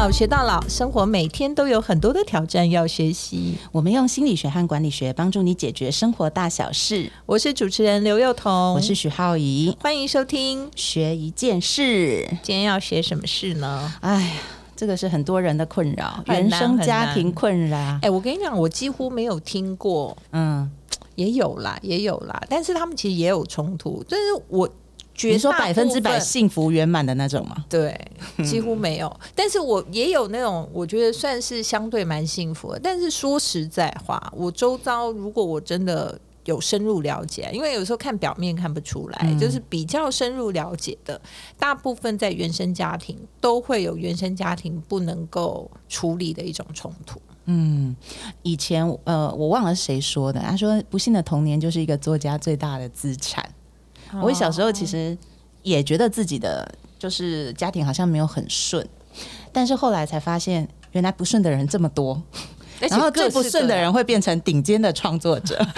好学到老，生活每天都有很多的挑战要学习。我们用心理学和管理学帮助你解决生活大小事。我是主持人刘幼彤，我是许浩怡，欢迎收听。学一件事。今天要学什么事呢？哎呀，这个是很多人的困扰，原生家庭困扰。哎、我跟你讲，我几乎没有听过，嗯，也有啦，也有啦，但是他们其实也有冲突。但是我你说百分之百幸福圆满的那种吗？对，几乎没有。但是我也有那种，我觉得算是相对蛮幸福的。但是说实在话，我周遭如果我真的有深入了解，因为有时候看表面看不出来，嗯就是比较深入了解的，大部分在原生家庭都会有原生家庭不能够处理的一种冲突。嗯，以前呃，我忘了谁说的，他说不幸的童年就是一个作家最大的资产。我小时候其实也觉得自己的就是家庭好像没有很顺，但是后来才发现，原来不顺的人这么多，然后最不顺的人会变成顶尖的创作者。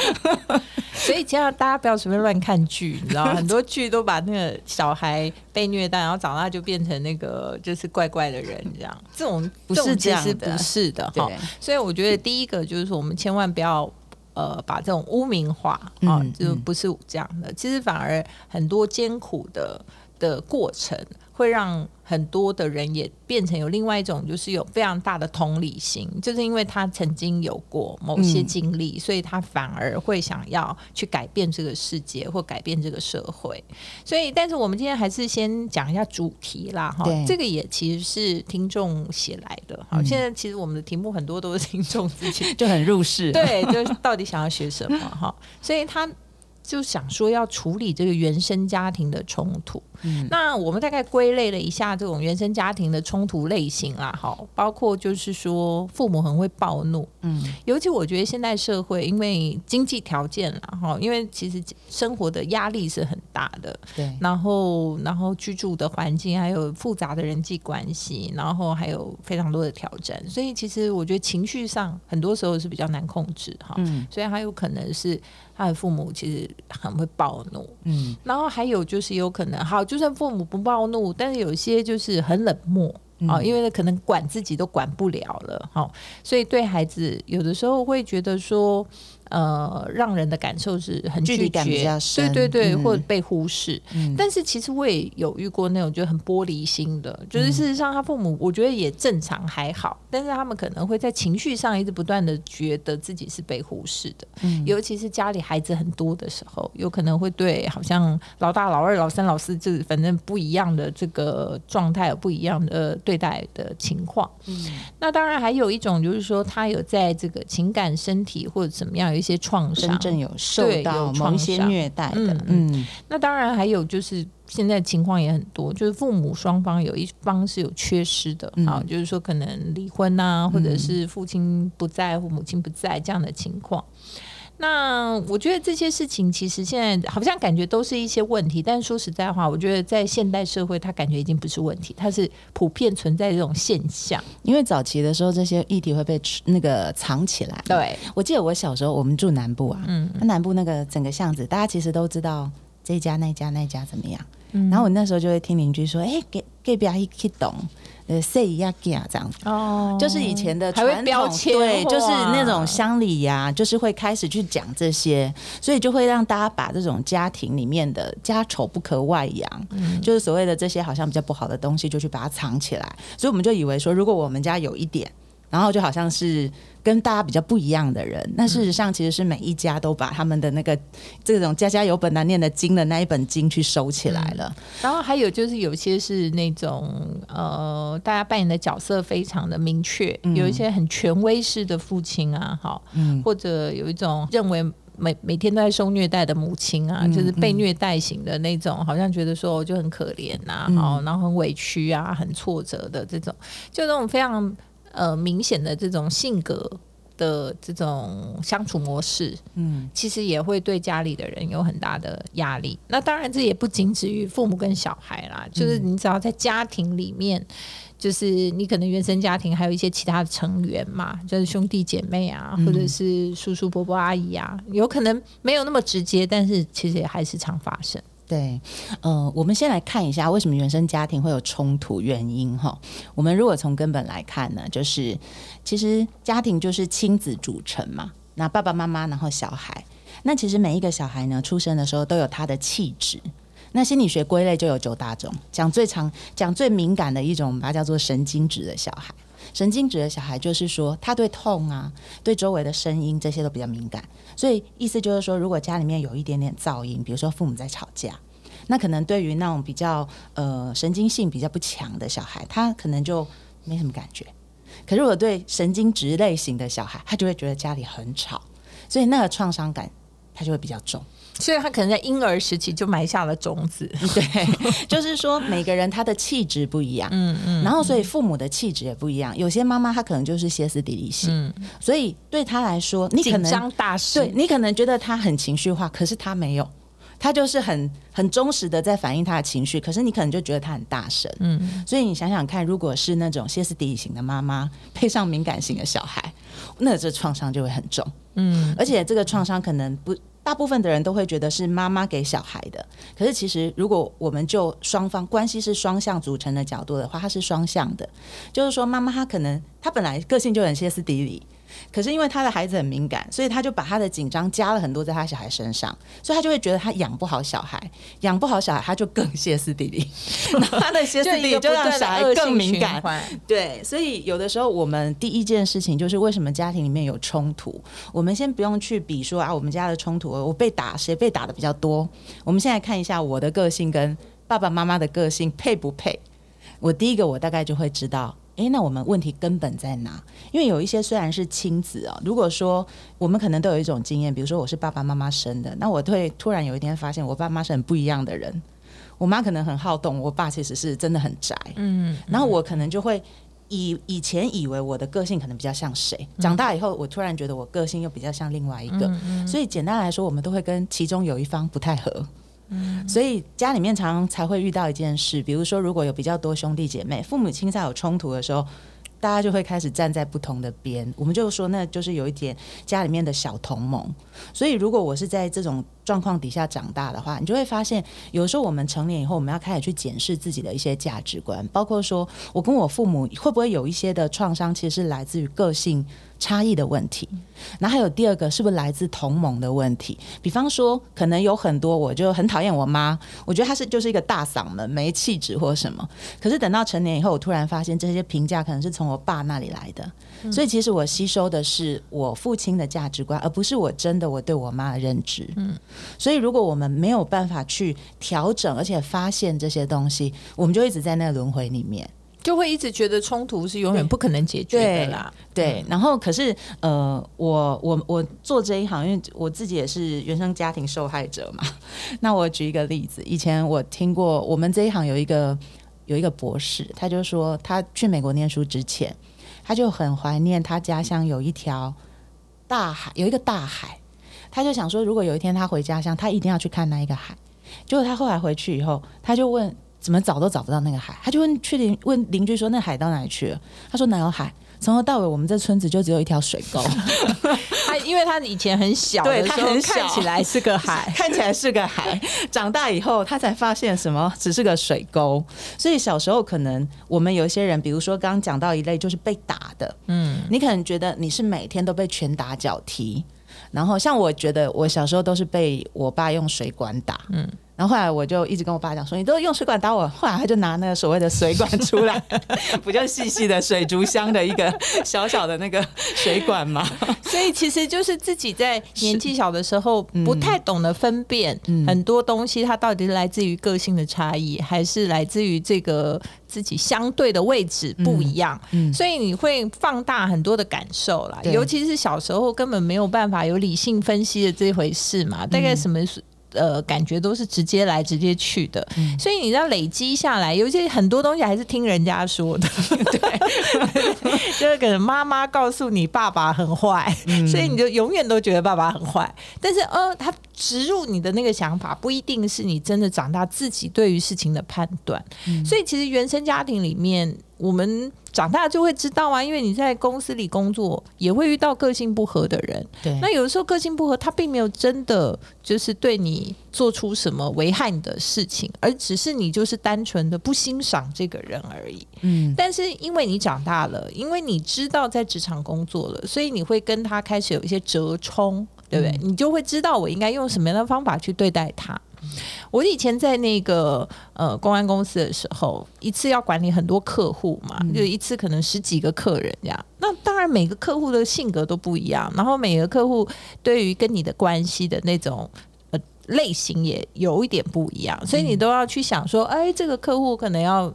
所以这样大家不要随便乱看剧，你知道吗，很多剧都把那个小孩被虐待，然后长大就变成那个就是怪怪的人，这样这种不是种这样的不是的哈。所以我觉得第一个就是说，我们千万不要。呃，把这种污名化啊，嗯就不是这样的。其实反而很多艰苦的的过程，会让很多的人也变成有另外一种，就是有非常大的同理心，就是因为他曾经有过某些嗯经历，所以他反而会想要去改变这个世界或改变这个社会。所以，但是我们今天还是先讲一下主题啦，哈，这个也其实是听众写来的。好，嗯现在其实我们的题目很多都是听众自己 就很入世。，对，就是到底想要学什么哈，所以他就想说要处理这个原生家庭的冲突。嗯。那我们大概归类了一下这种原生家庭的冲突类型啦，哈，包括就是说父母很会暴怒，嗯，尤其我觉得现代社会因为经济条件啦，哈，因为其实生活的压力是很大的，对，然后，然后居住的环境，还有复杂的人际关系，然后还有非常多的挑战，所以其实我觉得情绪上很多时候是比较难控制哈。嗯。所以还有可能是他的父母其实很会暴怒，嗯。然后还有就是有可能，好，就算父母不暴怒，但是有些就是很冷漠。啊、嗯因为可能管自己都管不了了，哈，所以对孩子有的时候会觉得说，呃，让人的感受是很拒距离感比绝较深对对对，嗯。或者被忽视。嗯。但是其实我也有遇过那种就很玻璃心的，就是事实上他父母我觉得也正常还好，但是他们可能会在情绪上一直不断的觉得自己是被忽视的，嗯。尤其是家里孩子很多的时候，有可能会对好像老大、老二、老三、老四，就是反正不一样的这个状态有不一样的对待的情况。嗯。那当然还有一种就是说他有在这个情感、身体或者怎么样有一些创伤。真，正有受到某些虐待的嗯，嗯。那当然还有就是现在情况也很多，就是父母双方有一方是有缺失的，嗯。啊，就是说可能离婚啊，或者是父亲不在或母亲不在这样的情况。那我觉得这些事情其实现在好像感觉都是一些问题，但是说实在话，我觉得在现代社会，它感觉已经不是问题，它是普遍存在这种现象。因为早期的时候，这些议题会被那个藏起来。，对，我记得我小时候，我们住南部啊，嗯那南部那个整个巷子，大家其实都知道这家那家那家怎么样。嗯然后我那时候就会听邻居说：“哎、给给不要一去懂，呃，say 一下给啊这样子。”哦就是以前的传统标签对，就是那种乡里呀、就是会开始去讲这些，所以就会让大家把这种家庭里面的家丑不可外扬，嗯就是所谓的这些好像比较不好的东西，就去把它藏起来。所以我们就以为说，如果我们家有一点，然后就好像是跟大家比较不一样的人，那事实上其实是每一家都把他们的那个这种家家有本难念的经的那一本经去收起来了。然后还有就是有些是那种呃，大家扮演的角色非常的明确，嗯。有一些很权威式的父亲啊，好，嗯。或者有一种认为。每每天都在受虐待的母亲啊，嗯就是被虐待型的那种，好像觉得说我就很可怜呐、嗯。好、然后很委屈啊，很挫折的这种，就那种非常呃明显的这种性格的这种相处模式，嗯其实也会对家里的人有很大的压力。那当然，这也不仅止于父母跟小孩啦，就是你只要在家庭里面，就是你可能原生家庭还有一些其他的成员嘛，就是兄弟姐妹啊，或者是叔叔伯伯阿姨啊，有可能没有那么直接，但是其实也还是常发生。对，呃，我们先来看一下为什么原生家庭会有冲突原因哈。我们如果从根本来看呢，就是其实家庭就是亲子组成嘛，那爸爸妈妈，然后小孩，那其实每一个小孩呢，出生的时候都有他的气质。那心理学归类就有九大种，讲最常讲最敏感的一种，把它叫做神经质的小孩。神经质的小孩就是说，他对痛啊，对周围的声音这些都比较敏感。所以意思就是说，如果家里面有一点点噪音，比如说父母在吵架，那可能对于那种比较呃神经性比较不强的小孩，他可能就没什么感觉。可如果对神经质类型的小孩，他就会觉得家里很吵，所以那个创伤感他就会比较重。所以他可能在婴儿时期就埋下了种子，对，就是说每个人他的气质不一样，嗯嗯，然后所以父母的气质也不一样。有些妈妈她可能就是歇斯底里型，嗯，所以对她来说，你可能大事，对你可能觉得她很情绪化，可是她没有，他就是很很忠实的在反映他的情绪，可是你可能就觉得他很大声，嗯，所以你想想看，如果是那种歇斯底里型的妈妈配上敏感型的小孩，那这创伤就会很重，嗯，而且这个创伤可能不。大部分的人都会觉得是妈妈给小孩的，可是其实如果我们就双方关系是双向组成的角度的话，它是双向的，就是说妈妈她可能她本来个性就很歇斯底里。可是因为他的孩子很敏感，所以他就把他的紧张加了很多在他小孩身上，所以他就会觉得他养不好小孩，养不好小孩他就更歇斯底里，他的歇斯底里就让小孩更敏感。对，所以有的时候我们第一件事情就是为什么家庭里面有冲突，我们先不用去比说啊，我们家的冲突我被打谁被打的比较多，我们现在看一下我的个性跟爸爸妈妈的个性配不配。我第一个我大概就会知道。诶，那我们问题根本在哪？因为有一些虽然是亲子啊，如果说我们可能都有一种经验，比如说我是爸爸妈妈生的，那我会突然有一天发现我爸妈是很不一样的人。我妈可能很好动，我爸其实是真的很宅。嗯，然后我可能就会以以前以为我的个性可能比较像谁，长大以后我突然觉得我个性又比较像另外一个。所以简单来说，我们都会跟其中有一方不太合。所以家里面常常才会遇到一件事，比如说如果有比较多兄弟姐妹，父母亲在有冲突的时候，大家就会开始站在不同的边，我们就说那就是有一点家里面的小同盟。所以如果我是在这种状况底下长大的话，你就会发现，有时候我们成年以后，我们要开始去检视自己的一些价值观，包括说我跟我父母会不会有一些的创伤，其实是来自于个性。差异的问题，那还有第二个是不是来自同盟的问题？比方说，可能有很多我就很讨厌我妈，我觉得她是就是一个大嗓门、没气质或什么。可是等到成年以后，我突然发现这些评价可能是从我爸那里来的，所以其实我吸收的是我父亲的价值观，而不是我真的我对我妈的认知。嗯，所以如果我们没有办法去调整，而且发现这些东西，我们就一直在那个轮回里面。就会一直觉得冲突是永远不可能解决的啦。对，然后可是呃，我我我做这一行，因为我自己也是原生家庭受害者嘛。那我举一个例子，以前我听过我们这一行有一个有一个博士，他就说他去美国念书之前，他就很怀念他家乡有一条大海，有一个大海，他就想说，如果有一天他回家乡，他一定要去看那一个海。结果他后来回去以后，他就问。怎么找都找不到那个海，他就问去邻问邻居说那海到哪里去了？他说哪有海？从头到尾我们这村子就只有一条水沟。他因为他以前很小，对他很小，看起来是个海，看起来是个海。长大以后他才发现什么只是个水沟。所以小时候可能我们有一些人，比如说刚刚讲到一类就是被打的，嗯，你可能觉得你是每天都被拳打脚踢，然后像我觉得我小时候都是被我爸用水管打，嗯。然后后来我就一直跟我爸讲说，你都用水管打我。后来他就拿那个所谓的水管出来，不就细细的水族箱的一个小小的那个水管吗？所以其实就是自己在年纪小的时候不太懂得分辨很多东西，它到底是来自于个性的差异，还是来自于这个自己相对的位置不一样。所以你会放大很多的感受啦，尤其是小时候根本没有办法有理性分析的这回事嘛。大概什么是？呃，感觉都是直接来直接去的，所以你要累积下来，有些很多东西还是听人家说的，对，就是可能妈妈告诉你爸爸很坏，所以你就永远都觉得爸爸很坏。但是，呃，他植入你的那个想法，不一定是你真的长大自己对于事情的判断。所以，其实原生家庭里面。我们长大就会知道啊，因为你在公司里工作，也会遇到个性不合的人。对，那有的时候个性不合，他并没有真的就是对你做出什么危害你的事情，而只是你就是单纯的不欣赏这个人而已。嗯，但是因为你长大了，因为你知道在职场工作了，所以你会跟他开始有一些折冲，对不对？你就会知道我应该用什么样的方法去对待他。我以前在那个呃公安公司的时候，一次要管理很多客户嘛，就一次可能十几个客人这样。那当然每个客户的性格都不一样，然后每个客户对于跟你的关系的那种呃类型也有一点不一样，所以你都要去想说，哎，这个客户可能要。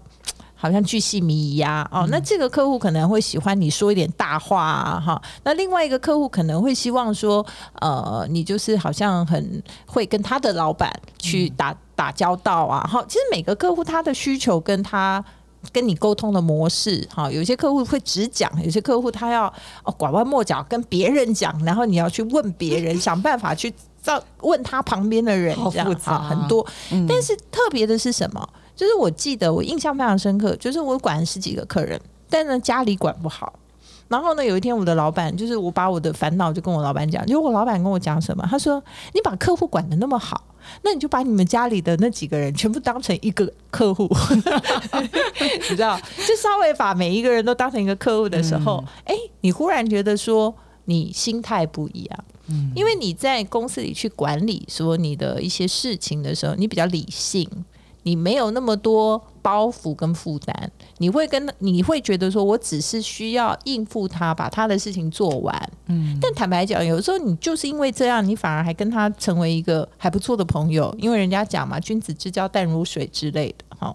好像巨细靡遗呀，哦，那这个客户可能会喜欢你说一点大话啊，哈，那另外一个客户可能会希望说，呃，你就是好像很会跟他的老板去打打交道啊，哈，其实每个客户他的需求跟他跟你沟通的模式，哈，有些客户会只讲，有些客户他要哦拐弯抹角跟别人讲，然后你要去问别人，想办法去找问他旁边的人，这样啊，很多，但是特别的是什么？就是我记得我印象非常深刻，就是我管十几个客人，但呢家里管不好。然后呢，有一天我的老板，就是我把我的烦恼就跟我老板讲，就我老板跟我讲什么，他说：“你把客户管的那么好，那你就把你们家里的那几个人全部当成一个客户，你知道？就稍微把每一个人都当成一个客户的时候，哎，你忽然觉得说你心态不一样，嗯，因为你在公司里去管理说你的一些事情的时候，你比较理性。”你没有那么多包袱跟负担，你会跟你会觉得说，我只是需要应付他，把他的事情做完。嗯，但坦白讲，有时候你就是因为这样，你反而还跟他成为一个还不错的朋友，因为人家讲嘛，君子之交淡如水之类的，哈。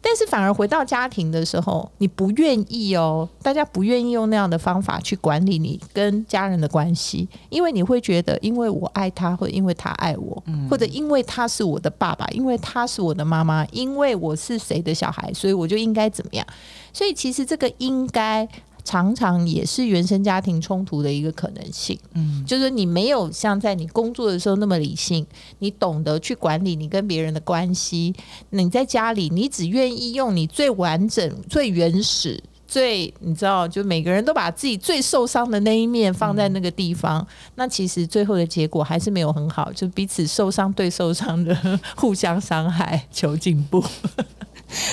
但是反而回到家庭的时候，你不愿意哦，大家不愿意用那样的方法去管理你跟家人的关系，因为你会觉得，因为我爱他，或者因为他爱我，或者因为他是我的爸爸，因为他是我的妈妈，因为我是谁的小孩，所以我就应该怎么样。所以其实这个应该。常常也是原生家庭冲突的一个可能性，嗯，就是你没有像在你工作的时候那么理性，你懂得去管理你跟别人的关系。你在家里，你只愿意用你最完整、最原始、最你知道，就每个人都把自己最受伤的那一面放在那个地方。那其实最后的结果还是没有很好，就彼此受伤对受伤的 互相伤害，求进步。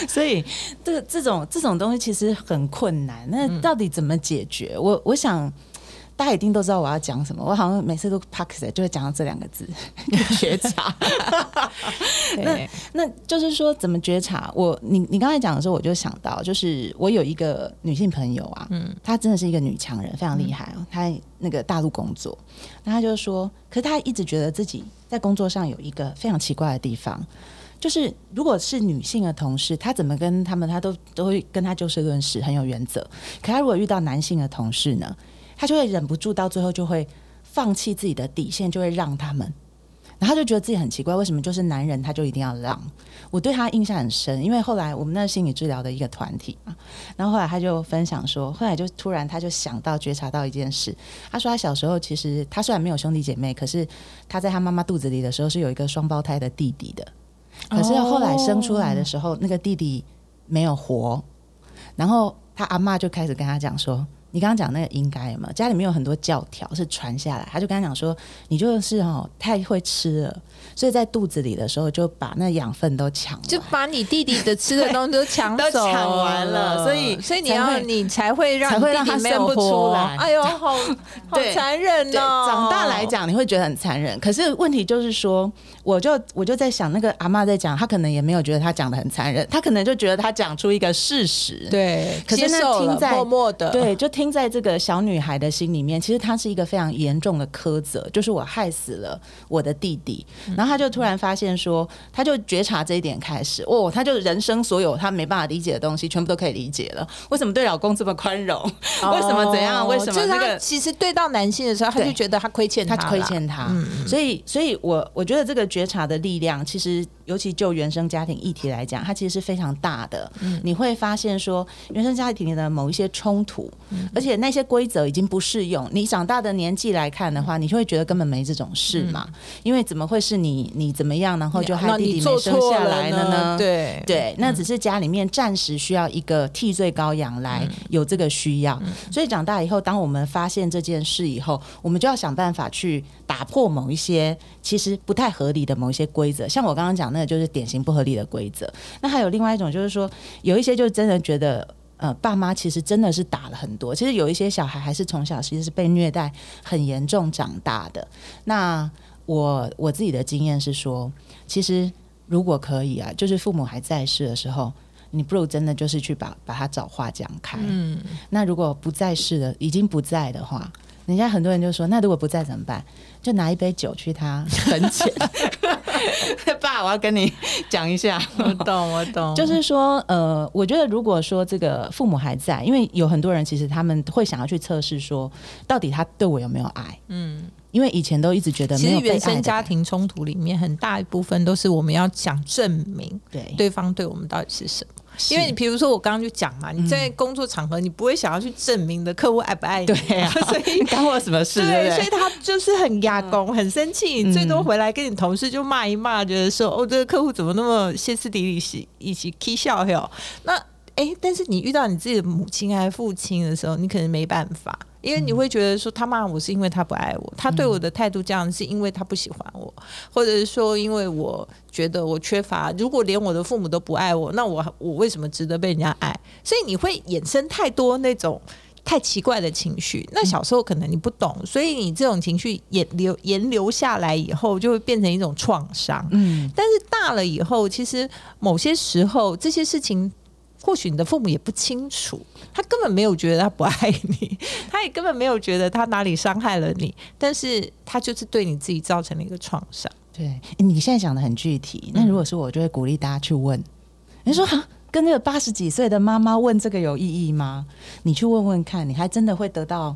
所以，这个这种这种东西其实很困难。那到底怎么解决？我我想大家一定都知道我要讲什么。我好像每次都 p a k 就会讲到这两个字：觉察。那那就是说，怎么觉察？我你你刚才讲的时候，我就想到，就是我有一个女性朋友啊，嗯，她真的是一个女强人，非常厉害哦。她那个大陆工作，那她就说，可是她一直觉得自己在工作上有一个非常奇怪的地方。就是如果是女性的同事，她怎么跟他们，她都都会跟她就事论事，很有原则。可她如果遇到男性的同事呢，她就会忍不住，到最后就会放弃自己的底线，就会让他们。然后就觉得自己很奇怪，为什么就是男人他就一定要让？我对他印象很深，因为后来我们那心理治疗的一个团体嘛，然后后来他就分享说，后来就突然他就想到觉察到一件事，他说他小时候其实他虽然没有兄弟姐妹，可是他在他妈妈肚子里的时候是有一个双胞胎的弟弟的。可是后来生出来的时候，那个弟弟没有活，然后他阿妈就开始跟他讲说。你刚刚讲那个应该嘛？家里面有很多教条是传下来，他就跟他讲说，你就是哦太会吃了，所以在肚子里的时候就把那养分都抢，就把你弟弟的吃的东西都抢都 抢完了，所以所以你要你才会让才会让他生不出来。哎呦，好好残忍哦！长大来讲你会觉得很残忍，可是问题就是说，我就我就在想，那个阿妈在讲，她可能也没有觉得她讲的很残忍，她可能就觉得她讲出一个事实，对，可是那听在默默的，对，就听。在这个小女孩的心里面，其实她是一个非常严重的苛责，就是我害死了我的弟弟。然后她就突然发现说，她就觉察这一点开始，哦，她就人生所有她没办法理解的东西，全部都可以理解了。为什么对老公这么宽容？为什么怎样？为什么那个？其实对到男性的时候，她就觉得她亏欠他，亏欠他。所以，所以我我觉得这个觉察的力量，其实尤其就原生家庭议题来讲，它其实是非常大的。你会发现说，原生家庭里的某一些冲突，而且那些规则已经不适用。你长大的年纪来看的话，你就会觉得根本没这种事嘛，因为怎么会是你你怎么样，然后就害弟弟没生下来了呢？对。对，那只是家里面暂时需要一个替罪羔羊来有这个需要，所以长大以后，当我们发现这件事以后，我们就要想办法去打破某一些其实不太合理的某一些规则，像我刚刚讲。那个就是典型不合理的规则。那还有另外一种，就是说有一些就真的觉得，呃，爸妈其实真的是打了很多。其实有一些小孩还是从小其实是被虐待很严重长大的。那我我自己的经验是说，其实如果可以啊，就是父母还在世的时候，你不如真的就是去把把他找话讲开。嗯。那如果不在世的，已经不在的话，人家很多人就说，那如果不在怎么办？就拿一杯酒去他 坟前。爸，我要跟你讲一下。我懂，我懂。就是说，呃，我觉得如果说这个父母还在，因为有很多人其实他们会想要去测试，说到底他对我有没有爱？嗯，因为以前都一直觉得，其实原生家庭冲突里面很大一部分都是我们要想证明，对对方对我们到底是什么。因为你比如说我刚刚就讲嘛，你在工作场合你不会想要去证明的客户爱不爱你，对啊，所以 干我什么事？对，所以他就是很压工，很生气，最多回来跟你同事就骂一骂，觉得说哦，这个客户怎么那么歇斯底里，一一起 k 笑哟。那哎，但是你遇到你自己的母亲还是父亲的时候，你可能没办法。因为你会觉得说他骂我是因为他不爱我，他对我的态度这样是因为他不喜欢我，或者是说因为我觉得我缺乏。如果连我的父母都不爱我，那我我为什么值得被人家爱？所以你会衍生太多那种太奇怪的情绪。那小时候可能你不懂，所以你这种情绪延留延留下来以后，就会变成一种创伤。嗯，但是大了以后，其实某些时候这些事情。或许你的父母也不清楚，他根本没有觉得他不爱你，他也根本没有觉得他哪里伤害了你，但是他就是对你自己造成了一个创伤。对，你现在讲的很具体，那如果是我，就会鼓励大家去问。你说哈，跟那个八十几岁的妈妈问这个有意义吗？你去问问看，你还真的会得到。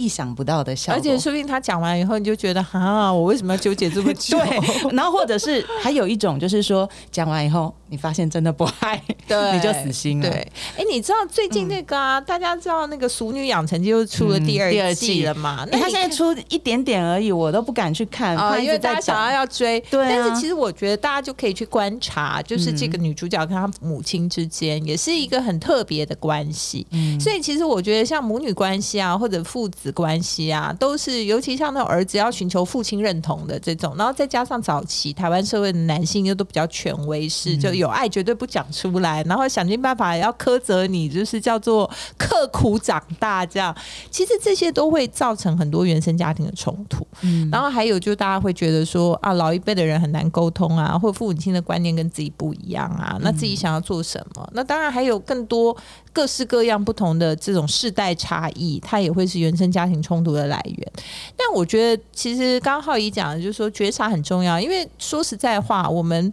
意想不到的效果，而且说不定他讲完以后，你就觉得啊，我为什么要纠结这么久？对，然后或者是还有一种，就是说讲完以后，你发现真的不爱，对，你就死心了。对，哎，你知道最近那个啊，大家知道那个《熟女养成记》又出了第二第二季了嘛？那他现在出一点点而已，我都不敢去看啊，因为大家想要要追。对，但是其实我觉得大家就可以去观察，就是这个女主角跟她母亲之间也是一个很特别的关系。嗯，所以其实我觉得像母女关系啊，或者父子关系啊。都是，尤其像那种儿子要寻求父亲认同的这种，然后再加上早期台湾社会的男性又都比较权威式，就有爱绝对不讲出来，然后想尽办法要苛责你，就是叫做刻苦长大这样。其实这些都会造成很多原生家庭的冲突。嗯，然后还有就大家会觉得说啊，老一辈的人很难沟通啊，或父母亲的观念跟自己不一样啊，那自己想要做什么？那当然还有更多各式各样不同的这种世代差异，它也会是原生家庭冲突的来。源，但我觉得其实刚刚浩怡讲的就是说觉察很重要，因为说实在话，我们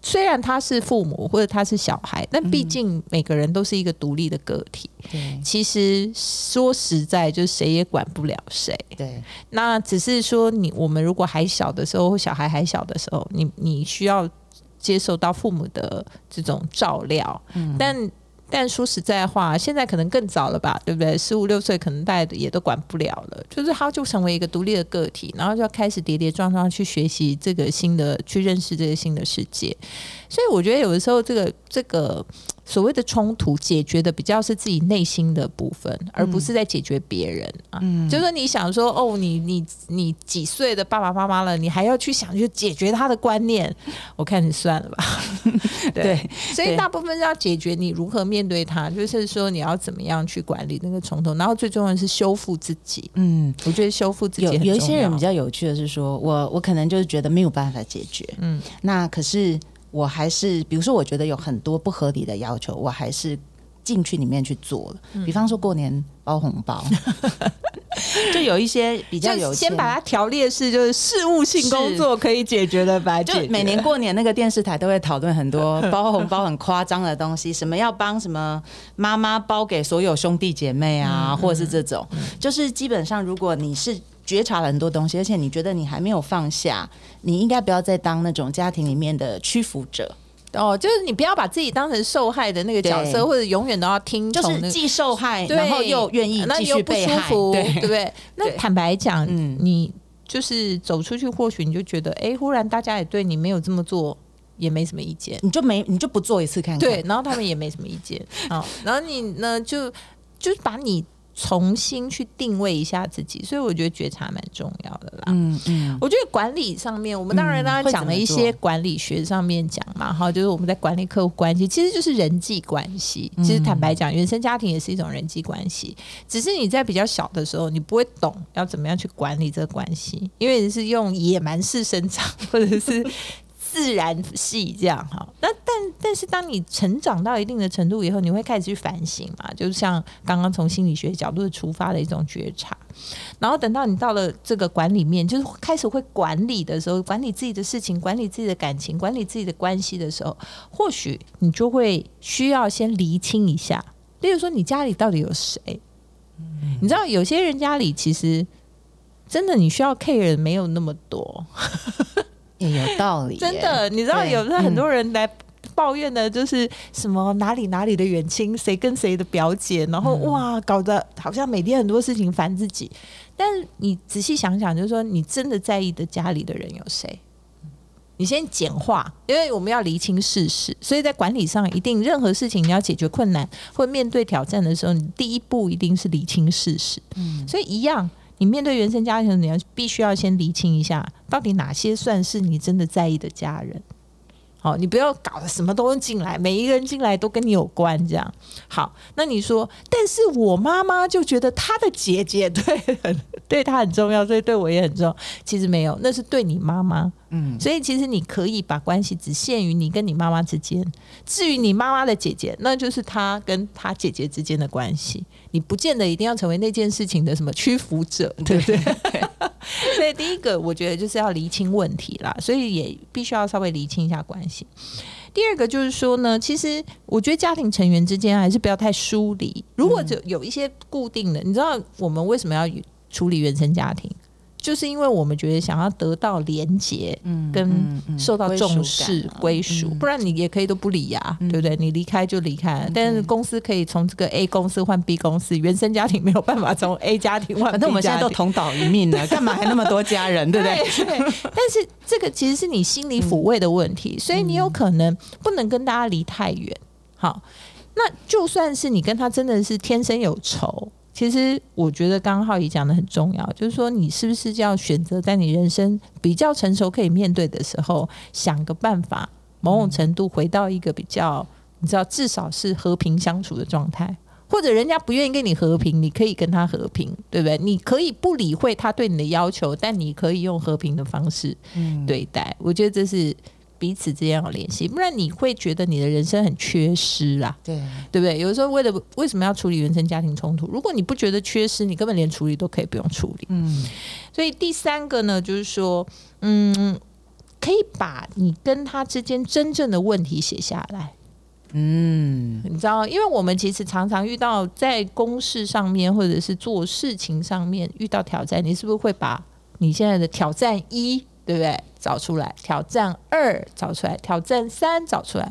虽然他是父母或者他是小孩，但毕竟每个人都是一个独立的个体。对，其实说实在，就是谁也管不了谁。对，那只是说你我们如果还小的时候，小孩还小的时候，你你需要接受到父母的这种照料，嗯，但。但说实在话，现在可能更早了吧，对不对？十五六岁可能大家也都管不了了，就是他就成为一个独立的个体，然后就要开始跌跌撞撞去学习这个新的，去认识这个新的世界。所以我觉得有的时候这个这个。所谓的冲突解决的比较是自己内心的部分，而不是在解决别人啊。嗯就是你想说，哦，你你你几岁的爸爸妈妈了，你还要去想去解决他的观念？我看你算了吧。对，所以大部分是要解决你如何面对他，就是说你要怎么样去管理那个冲突，然后最重要的是修复自己。嗯，我觉得修复自己有有一些人比较有趣的是说，我我可能就是觉得没有办法解决。嗯，那可是。我还是，比如说，我觉得有很多不合理的要求，我还是进去里面去做了。比方说，过年包红包，就有一些比较有先把它条列式，就是事务性工作可以解决的吧。就每年过年那个电视台都会讨论很多包红包很夸张的东西，什么要帮什么妈妈包给所有兄弟姐妹啊，或者是这种，就是基本上如果你是。觉察了很多东西，而且你觉得你还没有放下，你应该不要再当那种家庭里面的屈服者。哦，就是你不要把自己当成受害的那个角色，或者永远都要听从那个。就是既受害，然后又愿意继那你又不续被害，舒服，对。对不对？那坦白讲，嗯。你就是走出去，或许你就觉得，哎，忽然大家也对你没有这么做，也没什么意见，你就没你就不做一次看看，对，然后他们也没什么意见，好，然后你呢就就是把你重新去定位一下自己，所以我觉得觉察蛮重要的啦。嗯嗯，我觉得管理上面，我们当然嗯刚刚讲了一些管理学上面讲嘛，哈，就是我们在管理客户关系，其实就是人际关系。其实坦白讲，原生家庭也是一种人际关系，只是你在比较小的时候，你不会懂要怎么样去管理这个关系，因为你是用野蛮式生长，或者是。自然系这样哈，那但但是当你成长到一定的程度以后，你会开始去反省嘛，就是像刚刚从心理学角度出发的一种觉察。然后等到你到了这个管理面，就是开始会管理的时候，管理自己的事情，管理自己的感情，管理自己的关系的时候，或许你就会需要先厘清一下，例如说你家里到底有谁？你知道有些人家里其实真的你需要 care 的没有那么多，也有道理，真的，你知道有时候很嗯多人来。抱怨的就是什么哪里哪里的远亲，谁跟谁的表姐，然后、哇，搞得好像每天很多事情烦自己。但是你仔细想想，就是说你真的在意的家里的人有谁？你先简化，因为我们要厘清事实，所以在管理上一定任何事情你要解决困难或面对挑战的时候，你第一步一定是厘清事实。嗯所以一样，你面对原生家庭，你要必须要先厘清一下，到底哪些算是你真的在意的家人。好，你不要搞得什么都进来，每一个人进来都跟你有关，这样。好，那你说，但是我妈妈就觉得她的姐姐 对很对她很重要，所以对我也很重要。其实没有，那是对你妈妈。嗯，所以其实你可以把关系只限于你跟你妈妈之间，至于你妈妈的姐姐，那就是她跟她姐姐之间的关系。你不见得一定要成为那件事情的什么屈服者，对 不对？所以第一个，我觉得就是要厘清问题啦，所以也必须要稍微厘清一下关系。第二个就是说呢，其实我觉得家庭成员之间还是不要太疏离。如果就有一些固定的，你知道我们为什么要处理原生家庭？就是因为我们觉得想要得到连接，嗯跟受到重归视归属，不然你也可以都不理呀、对不对？你离开就离开了，但是公司可以从这个 A 公司换 B 公司，原生家庭没有办法从 A 家庭换。反正我们现在都同岛一命了，干嘛还那么多家人，对不对？对对，但是这个其实是你心理抚慰的问题，所以你有可能不能跟大家离太远。好，那就算是你跟他真的是天生有仇，其实我觉得刚刚浩怡讲的很重要，就是说你是不是要选择在你人生比较成熟可以面对的时候，想个办法，某种程度回到一个比较你知道至少是和平相处的状态。或者人家不愿意跟你和平，你可以跟他和平，对不对？你可以不理会他对你的要求，但你可以用和平的方式嗯，对待。我觉得这是彼此之间有联系，不然你会觉得你的人生很缺失啦，对，对不对？有的时候为了为什么要处理原生家庭冲突？如果你不觉得缺失，你根本连处理都可以不用处理。嗯所以第三个呢，就是说，嗯，可以把你跟他之间真正的问题写下来。嗯，你知道，因为我们其实常常遇到在公事上面，或者是做事情上面遇到挑战，你是不是会把你现在的挑战一，对不对，找出来？挑战二找出来，挑战三找出来，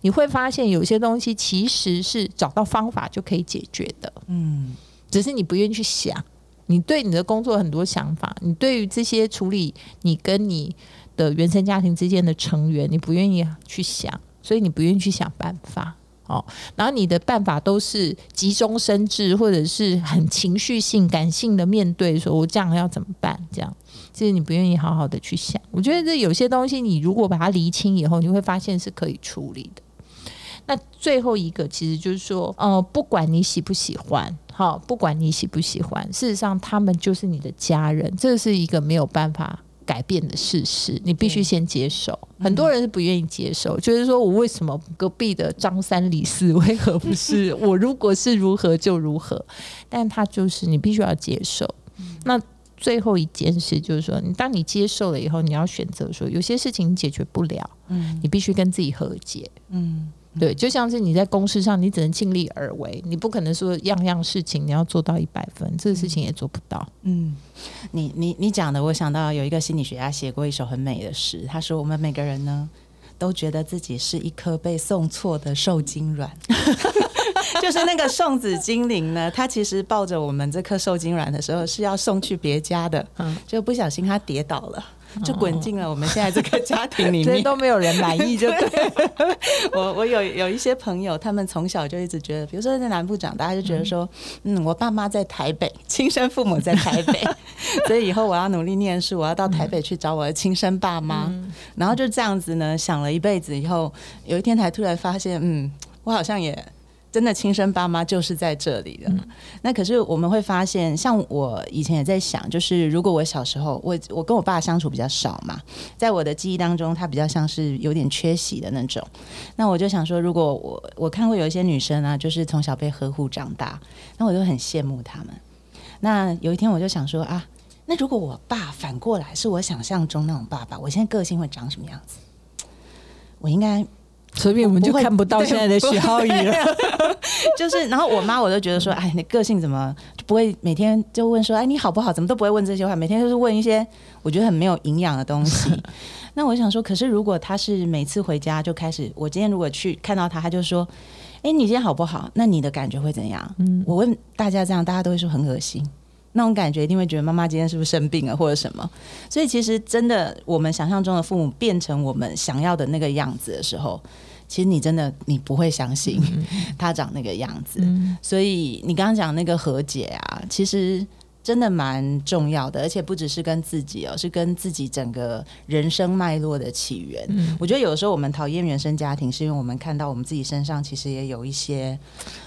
你会发现有些东西其实是找到方法就可以解决的，嗯，只是你不愿意去想。你对你的工作很多想法，你对于这些处理你跟你的原生家庭之间的成员，你不愿意去想，所以你不愿意去想办法。哦，然后你的办法都是急中生智，或者是很情绪性、感性的面对，说我这样要怎么办？这样，其实你不愿意好好的去想。我觉得这有些东西，你如果把它厘清以后，你会发现是可以处理的。那最后一个其实就是说，呃，不管你喜不喜欢，好，不管你喜不喜欢，事实上他们就是你的家人，这是一个没有办法改变的事实，你必须先接受。很多人是不愿意接受，就是说我为什么隔壁的张三李四为何不是 我？如果是如何就如何，但他就是你必须要接受。那最后一件事就是说，你当你接受了以后，你要选择说，有些事情你解决不了，嗯你必须跟自己和解。嗯对，就像是你在公事上，你只能尽力而为，你不可能说样样事情你要做到一百分，这个事情也做不到。嗯，你你你讲的，我想到有一个心理学家写过一首很美的诗，他说：“我们每个人呢，都觉得自己是一颗被送错的受精卵。” 就是那个送子精灵呢，他其实抱着我们这颗受精卵的时候是要送去别家的，嗯就不小心他跌倒了。就滚进了我们现在这个家庭里面，都没有人满意，就对。我我有有一些朋友，他们从小就一直觉得，比如说在南部长大，就觉得说，嗯，我爸妈在台北，亲生父母在台北，所以以后我要努力念书，我要到台北去找我的亲生爸妈。然后就这样子呢，想了一辈子以后，有一天才突然发现，嗯，我好像也。真的亲生爸妈就是在这里的。那可是我们会发现，像我以前也在想，就是如果我小时候，我我跟我爸相处比较少嘛，在我的记忆当中，他比较像是有点缺席的那种。那我就想说，如果我我看过有一些女生啊，就是从小被呵护长大，那我就很羡慕他们。那有一天我就想说啊，那如果我爸反过来是我想象中那种爸爸，我现在个性会长什么样子？我应该。所以我们就看不到现在的许浩宇了。就是，然后我妈我都觉得说，哎，你个性怎么就不会每天就问说，哎，你好不好？怎么都不会问这些话，每天就是问一些我觉得很没有营养的东西。那我想说，可是如果他是每次回家就开始，我今天如果去看到他，他就说，哎，你今天好不好？那你的感觉会怎样？嗯，我问大家这样，大家都会说很恶心。那种感觉一定会觉得妈妈今天是不是生病了或者什么？所以其实真的，我们想象中的父母变成我们想要的那个样子的时候。其实你真的你不会相信 他长那个样子，所以你刚刚讲那个和解啊，其实真的蛮重要的，而且不只是跟自己哦，是跟自己整个人生脉络的起源。我觉得有时候我们讨厌原生家庭，是因为我们看到我们自己身上其实也有一些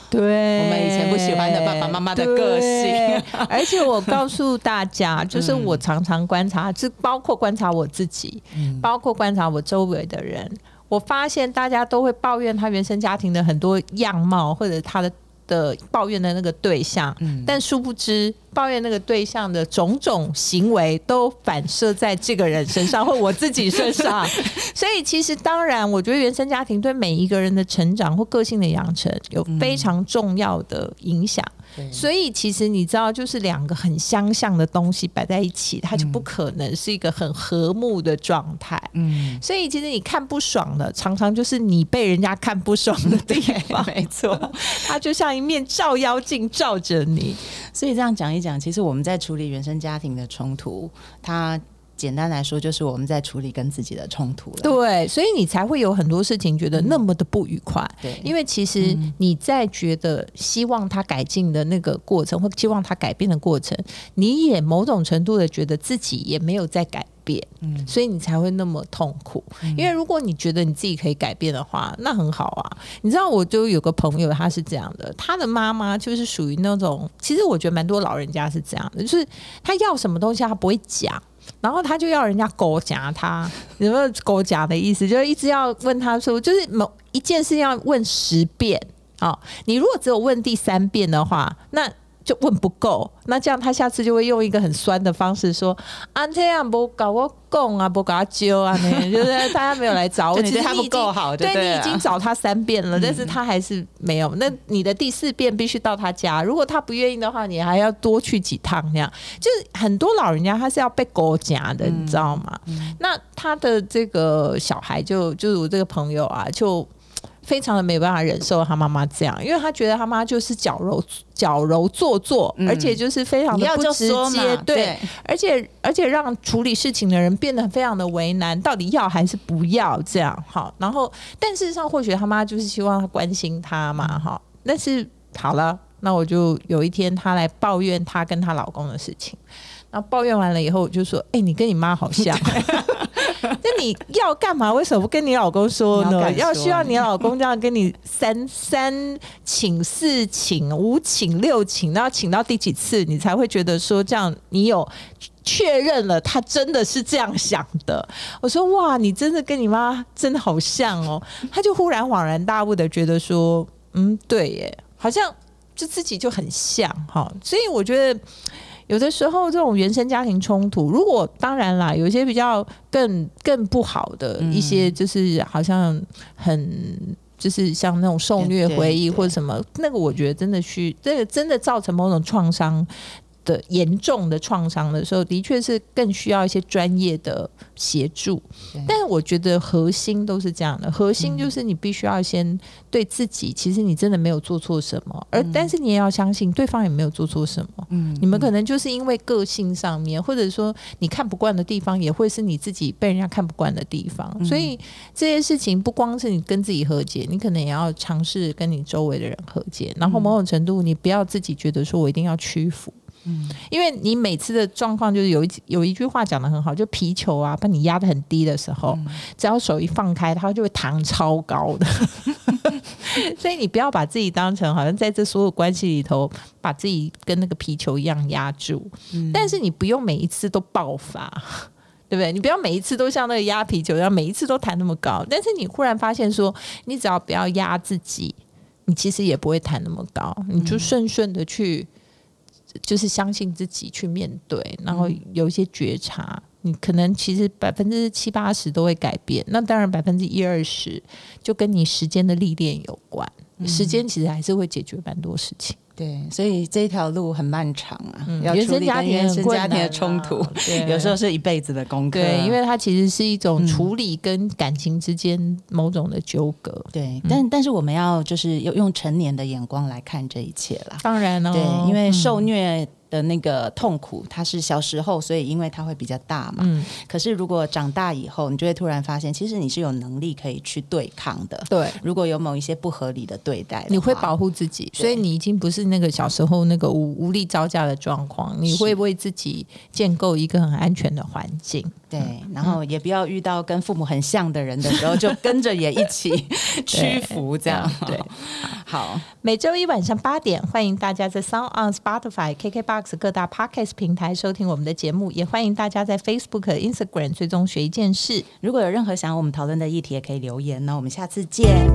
对。我们以前不喜欢的爸爸妈妈的个性。而且我告诉大家，就是我常常观察，就包括观察我自己，包括观察我周围的人。我发现大家都会抱怨他原生家庭的很多样貌，或者他的的抱怨的那个对象，但殊不知抱怨那个对象的种种行为都反射在这个人身上或我自己身上。所以其实当然，我觉得原生家庭对每一个人的成长或个性的养成有非常重要的影响。所以其实你知道，就是两个很相像的东西摆在一起，它就不可能是一个很和睦的状态。嗯，所以其实你看不爽的，常常就是你被人家看不爽的地方。没错，它就像一面照妖镜照着你。所以这样讲一讲，其实我们在处理原生家庭的冲突，它。简单来说，就是我们在处理跟自己的冲突了。对，所以你才会有很多事情觉得那么的不愉快。对，因为其实你在觉得希望他改进的那个过程，或希望他改变的过程，你也某种程度的觉得自己也没有在改变，嗯，所以你才会那么痛苦。因为如果你觉得你自己可以改变的话，那很好啊。你知道，我就有个朋友，他是这样的，他的妈妈就是属于那种，其实我觉得蛮多老人家是这样的，就是他要什么东西，他不会讲。然后他就要人家狗夹他，有没有狗夹的意思？就是一直要问他说，就是某一件事要问十遍啊。你如果只有问第三遍的话，那。就问不够，那这样他下次就会用一个很酸的方式说：“啊，这样不搞我供啊，不搞他揪啊，那 就是大家没有来找我，其实他不够好，对你已经找他三遍了，但是他还是没有。那你的第四遍必须到他家，如果他不愿意的话，你还要多去几趟。那样就是很多老人家他是要被狗夹的，你知道吗？那他的这个小孩就就是我这个朋友啊，就。非常的没办法忍受他妈妈这样，因为他觉得他妈就是矫揉矫揉做作，而且就是非常的不直接，对，而且而且让处理事情的人变得非常的为难，到底要还是不要这样好？然后，但事实上或许他妈就是希望他关心他嘛哈？但是好了，那我就有一天他来抱怨他跟他老公的事情，然后抱怨完了以后，我就说：“哎，你跟你妈好像。” 那你要干嘛？为什么不跟你老公说呢？要需要你老公这样跟你三三请四请五请六请，那要请到第几次你才会觉得说这样你有确认了他真的是这样想的？我说哇，你真的跟你妈真的好像哦。他就忽然恍然大悟的觉得说，嗯，对耶，好像就自己就很像哈。所以我觉得。有的时候，这种原生家庭冲突，如果当然啦，有一些比较更更不好的一些，就是好像很就是像那种受虐回忆或者什么，那个我觉得真的需，这个真的造成某种创伤。的严重的创伤的时候，的确是更需要一些专业的协助。但是我觉得核心都是这样的，核心就是你必须要先对自己，其实你真的没有做错什么，而但是你也要相信对方也没有做错什么。嗯你们可能就是因为个性上面，或者说你看不惯的地方，也会是你自己被人家看不惯的地方。所以这些事情不光是你跟自己和解，你可能也要尝试跟你周围的人和解。然后某种程度，你不要自己觉得说我一定要屈服。嗯，因为你每次的状况就是有一有一句话讲的很好，就皮球啊，把你压得很低的时候，只要手一放开，它就会弹超高的。所以你不要把自己当成好像在这所有关系里头，把自己跟那个皮球一样压住。但是你不用每一次都爆发。对不对？你不要每一次都像那个压皮球一样，每一次都弹那么高。但是你忽然发现说，你只要不要压自己，你其实也不会弹那么高。你就顺顺的去，就是相信自己去面对，然后有一些觉察。你可能其实百分之七八十都会改变，那当然百分之一二十就跟你时间的历练有关。时间其实还是会解决蛮多事情。对，所以这条路很漫长啊，要原处理跟生家庭原生家庭的冲突 有时候是一辈子的功课。对，因为它其实是一种处理跟感情之间某种的纠葛。对，但但是我们要就是用用成年的眼光来看这一切啦。当然哦、对，因为嗯受虐的那个痛苦，它是小时候，所以因为它会比较大嘛。嗯，可是如果长大以后，你就会突然发现，其实你是有能力可以去对抗的。对，如果有某一些不合理的对待的，你会保护自己，所以你已经不是那个小时候那个无无力招架的状况，你会为自己建构一个很安全的环境。对，然后也不要遇到跟父母很像的人的时候，就跟着也一起 屈服，这样对。好，每周一晚上八点，欢迎大家在 Sound on Spotify、KKBox 各大 Podcast 平台收听我们的节目，也欢迎大家在 Facebook、Instagram 追踪学一件事。如果有任何想要我们讨论的议题，也可以留言。那我们下次见。